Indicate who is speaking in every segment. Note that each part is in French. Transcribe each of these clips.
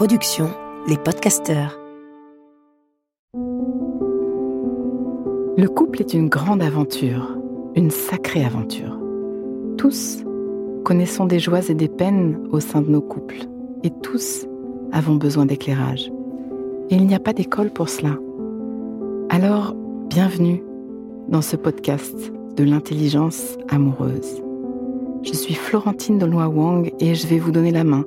Speaker 1: production Les Podcasteurs.
Speaker 2: Le couple est une grande aventure, une sacrée aventure. Tous connaissons des joies et des peines au sein de nos couples, et tous avons besoin d'éclairage. Et il n'y a pas d'école pour cela. Alors, bienvenue dans ce podcast de l'intelligence amoureuse. Je suis Florentine Dolnois Wang et je vais vous donner la main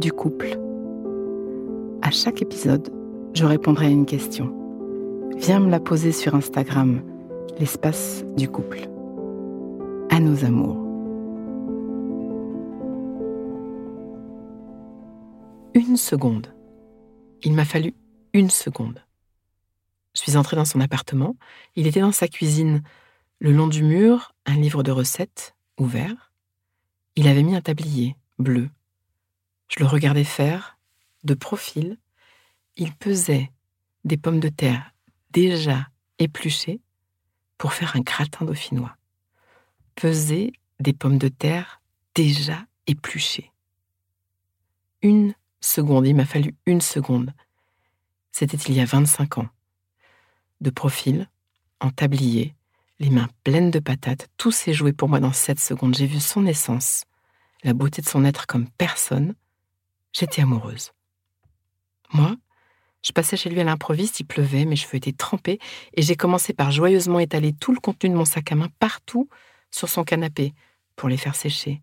Speaker 2: du couple. À chaque épisode, je répondrai à une question. Viens me la poser sur Instagram, l'espace du couple. À nos amours. Une seconde. Il m'a fallu une seconde. Je suis entrée dans son appartement. Il était dans sa cuisine. Le long du mur, un livre de recettes, ouvert. Il avait mis un tablier, bleu. Je le regardais faire, de profil. Il pesait des pommes de terre déjà épluchées pour faire un gratin dauphinois. Peser des pommes de terre déjà épluchées. Une seconde, il m'a fallu une seconde. C'était il y a 25 ans. De profil, en tablier, les mains pleines de patates, tout s'est joué pour moi dans 7 secondes. J'ai vu son essence, la beauté de son être comme personne. J'étais amoureuse. Moi, je passais chez lui à l'improviste, il pleuvait, mes cheveux étaient trempés, et j'ai commencé par joyeusement étaler tout le contenu de mon sac à main partout sur son canapé pour les faire sécher.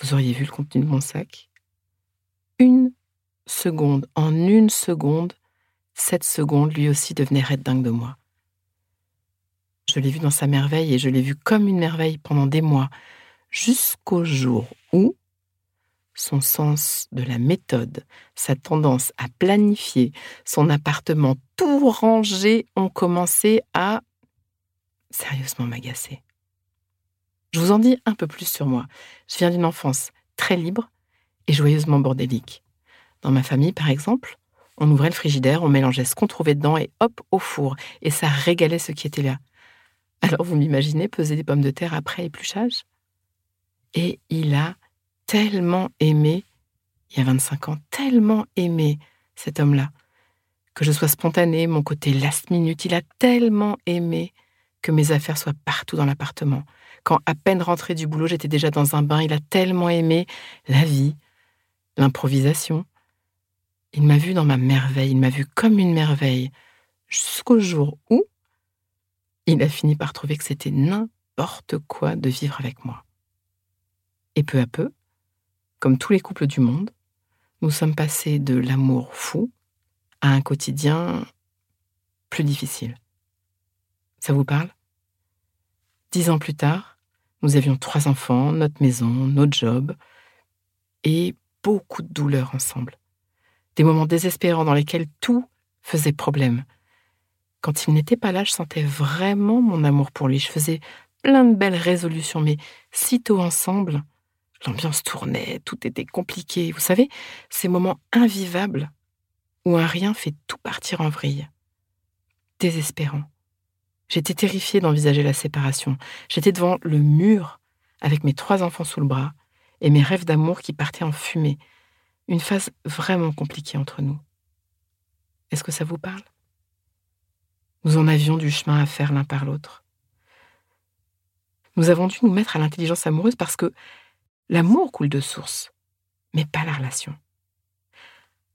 Speaker 2: Vous auriez vu le contenu de mon sac? Une seconde, en une seconde, cette seconde, lui aussi devenait raide dingue de moi. Je l'ai vu dans sa merveille et je l'ai vu comme une merveille pendant des mois, jusqu'au jour où son sens de la méthode, sa tendance à planifier, son appartement tout rangé ont commencé à sérieusement m'agacer. Je vous en dis un peu plus sur moi. Je viens d'une enfance très libre et joyeusement bordélique. Dans ma famille, par exemple, on ouvrait le frigidaire, on mélangeait ce qu'on trouvait dedans et hop, au four, et ça régalait ce qui était là. Alors vous m'imaginez peser des pommes de terre après épluchage? Et il a tellement aimé, il y a 25 ans, tellement aimé cet homme-là, que je sois spontanée, mon côté last minute, il a tellement aimé que mes affaires soient partout dans l'appartement. Quand à peine rentré du boulot, j'étais déjà dans un bain, il a tellement aimé la vie, l'improvisation. Il m'a vu dans ma merveille, il m'a vu comme une merveille, jusqu'au jour où il a fini par trouver que c'était n'importe quoi de vivre avec moi. Et peu à peu, comme tous les couples du monde, nous sommes passés de l'amour fou à un quotidien plus difficile. Ça vous parle? Dix ans plus tard, nous avions trois enfants, notre maison, notre job, et beaucoup de douleurs ensemble. Des moments désespérants dans lesquels tout faisait problème. Quand il n'était pas là, je sentais vraiment mon amour pour lui. Je faisais plein de belles résolutions, mais sitôt ensemble, L'ambiance tournait, tout était compliqué. Vous savez, ces moments invivables où un rien fait tout partir en vrille. Désespérant. J'étais terrifiée d'envisager la séparation. J'étais devant le mur avec mes trois enfants sous le bras et mes rêves d'amour qui partaient en fumée. Une phase vraiment compliquée entre nous. Est-ce que ça vous parle? Nous en avions du chemin à faire l'un par l'autre. Nous avons dû nous mettre à l'intelligence amoureuse parce que L'amour coule de source, mais pas la relation.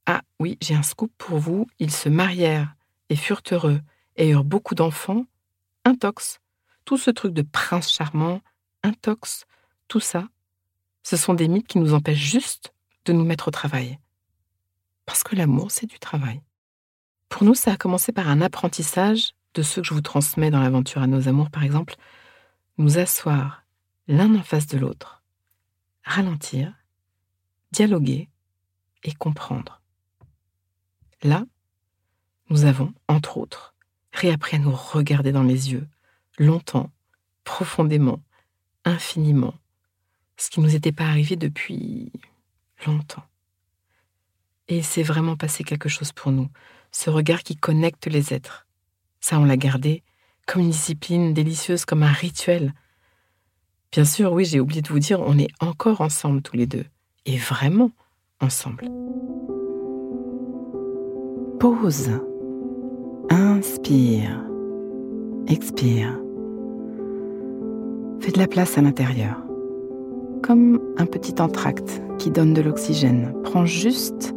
Speaker 2: Ah oui, j'ai un scoop pour vous. Ils se marièrent et furent heureux et eurent beaucoup d'enfants. Intox. Tout ce truc de prince charmant, intox, tout ça, ce sont des mythes qui nous empêchent juste de nous mettre au travail. Parce que l'amour, c'est du travail. Pour nous, ça a commencé par un apprentissage de ce que je vous transmets dans l'aventure à nos amours, par exemple, nous asseoir l'un en face de l'autre ralentir, dialoguer et comprendre. Là, nous avons, entre autres, réappris à nous regarder dans les yeux, longtemps, profondément, infiniment, ce qui ne nous était pas arrivé depuis longtemps. Et c'est vraiment passé quelque chose pour nous, ce regard qui connecte les êtres. Ça, on l'a gardé comme une discipline délicieuse, comme un rituel. Bien sûr, oui, j'ai oublié de vous dire, on est encore ensemble tous les deux, et vraiment ensemble. Pause. Inspire. Expire. Fais de la place à l'intérieur. Comme un petit entracte qui donne de l'oxygène. Prends juste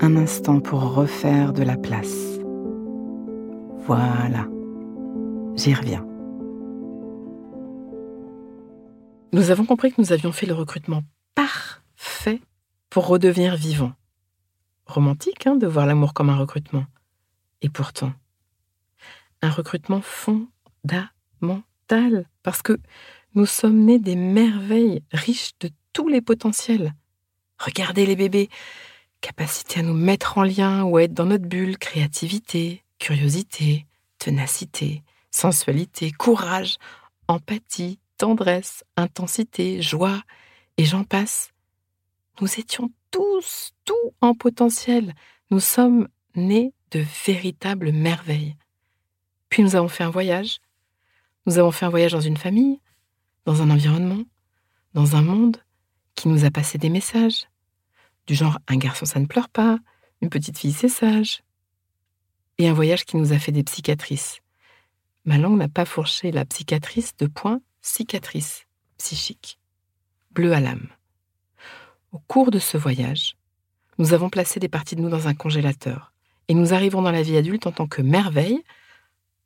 Speaker 2: un instant pour refaire de la place. Voilà. J'y reviens. Nous avons compris que nous avions fait le recrutement parfait pour redevenir vivants. Romantique hein, de voir l'amour comme un recrutement. Et pourtant, un recrutement fondamental, parce que nous sommes nés des merveilles riches de tous les potentiels. Regardez les bébés, capacité à nous mettre en lien ou à être dans notre bulle, créativité, curiosité, ténacité, sensualité, courage, empathie, tendresse, intensité, joie, et j'en passe. Nous étions tous, tout en potentiel. Nous sommes nés de véritables merveilles. Puis nous avons fait un voyage. Nous avons fait un voyage dans une famille, dans un environnement, dans un monde qui nous a passé des messages. Du genre un garçon ça ne pleure pas, une petite fille c'est sage. Et un voyage qui nous a fait des psychiatrices. Ma langue n'a pas fourché la psychiatrice de point cicatrice psychique. Bleu à l'âme. Au cours de ce voyage, nous avons placé des parties de nous dans un congélateur et nous arrivons dans la vie adulte en tant que merveille,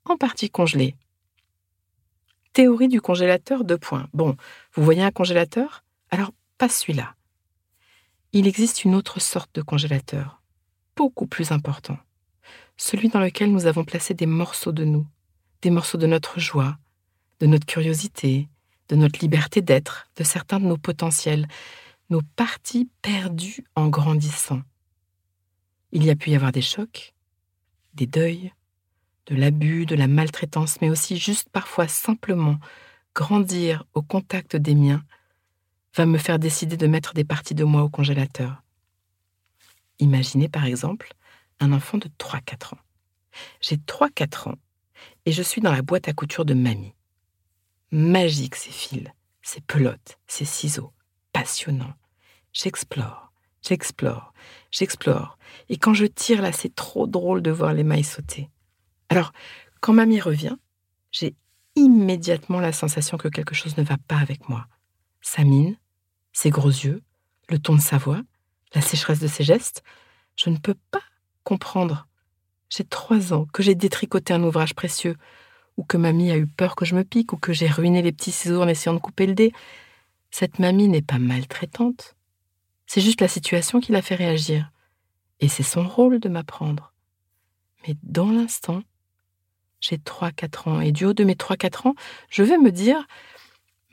Speaker 2: en partie congelée. Théorie du congélateur, deux points. Bon, vous voyez un congélateur? Alors, pas celui-là. Il existe une autre sorte de congélateur, beaucoup plus important. Celui dans lequel nous avons placé des morceaux de nous, des morceaux de notre joie, de notre curiosité, de notre liberté d'être, de certains de nos potentiels, nos parties perdues en grandissant. Il y a pu y avoir des chocs, des deuils, de l'abus, de la maltraitance, mais aussi juste parfois simplement grandir au contact des miens va me faire décider de mettre des parties de moi au congélateur. Imaginez par exemple un enfant de 3-4 ans. J'ai 3-4 ans et je suis dans la boîte à couture de mamie. Magique ces fils, ces pelotes, ces ciseaux, passionnant. J'explore, j'explore, j'explore. Et quand je tire là, c'est trop drôle de voir les mailles sauter. Alors, quand mamie revient, j'ai immédiatement la sensation que quelque chose ne va pas avec moi. Sa mine, ses gros yeux, le ton de sa voix, la sécheresse de ses gestes, je ne peux pas comprendre. J'ai trois ans que j'ai détricoté un ouvrage précieux, ou que mamie a eu peur que je me pique, ou que j'ai ruiné les petits ciseaux en essayant de couper le dé. Cette mamie n'est pas maltraitante. C'est juste la situation qui l'a fait réagir. Et c'est son rôle de m'apprendre. Mais dans l'instant, j'ai 3-4 ans, et du haut de mes 3-4 ans, je vais me dire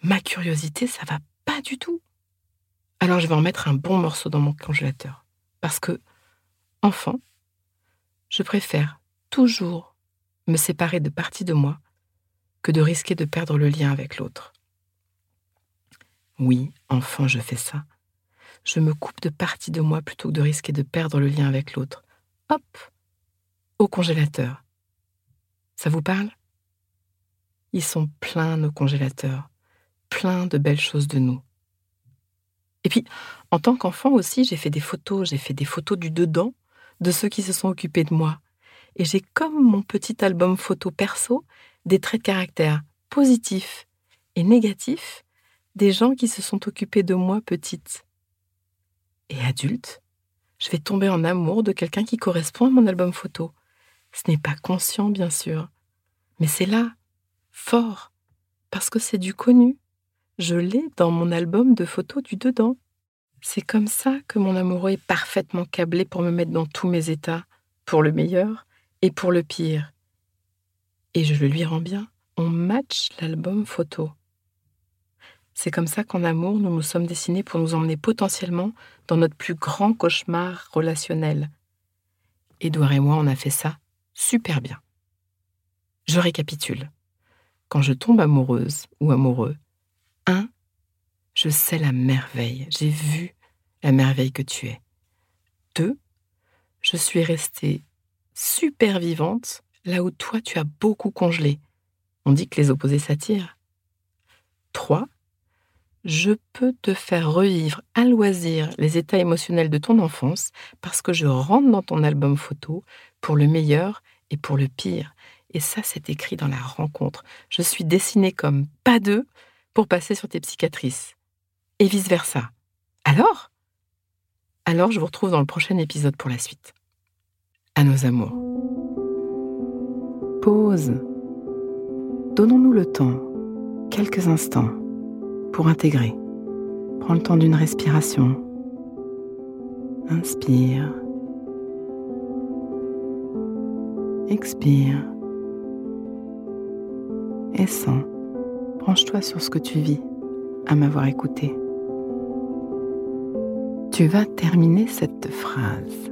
Speaker 2: ma curiosité, ça va pas du tout. Alors je vais en mettre un bon morceau dans mon congélateur. Parce que, enfant, je préfère toujours me séparer de parties de moi que de risquer de perdre le lien avec l'autre. Oui, enfant, je fais ça. Je me coupe de parties de moi plutôt que de risquer de perdre le lien avec l'autre. Hop, au congélateur. Ça vous parle? Ils sont pleins, nos congélateurs, pleins de belles choses de nous. Et puis, en tant qu'enfant aussi, j'ai fait des photos, j'ai fait des photos du dedans de ceux qui se sont occupés de moi. Et j'ai comme mon petit album photo perso des traits de caractère positifs et négatifs des gens qui se sont occupés de moi petite. Et adulte, je vais tomber en amour de quelqu'un qui correspond à mon album photo. Ce n'est pas conscient, bien sûr, mais c'est là, fort, parce que c'est du connu. Je l'ai dans mon album de photos du dedans. C'est comme ça que mon amoureux est parfaitement câblé pour me mettre dans tous mes états, pour le meilleur et pour le pire. Et je le lui rends bien. On match l'album photo. C'est comme ça qu'en amour, nous nous sommes dessinés pour nous emmener potentiellement dans notre plus grand cauchemar relationnel. Édouard et moi, on a fait ça super bien. Je récapitule. Quand je tombe amoureuse ou amoureux, 1. Je sais la merveille, j'ai vu la merveille que tu es. 2. Je suis restée super vivante là où toi tu as beaucoup congelé. On dit que les opposés s'attirent. 3. Je peux te faire revivre à loisir les états émotionnels de ton enfance parce que je rentre dans ton album photo pour le meilleur et pour le pire. Et ça, c'est écrit dans la rencontre. Je suis dessinée comme pas deux pour passer sur tes psychiatrices. Et vice-versa. Alors? Alors, je vous retrouve dans le prochain épisode pour la suite. À nos amours. Pause. Donnons-nous le temps, quelques instants, pour intégrer. Prends le temps d'une respiration. Inspire. Expire. Et sens. Branche-toi sur ce que tu vis à m'avoir écouté. Tu vas terminer cette phrase.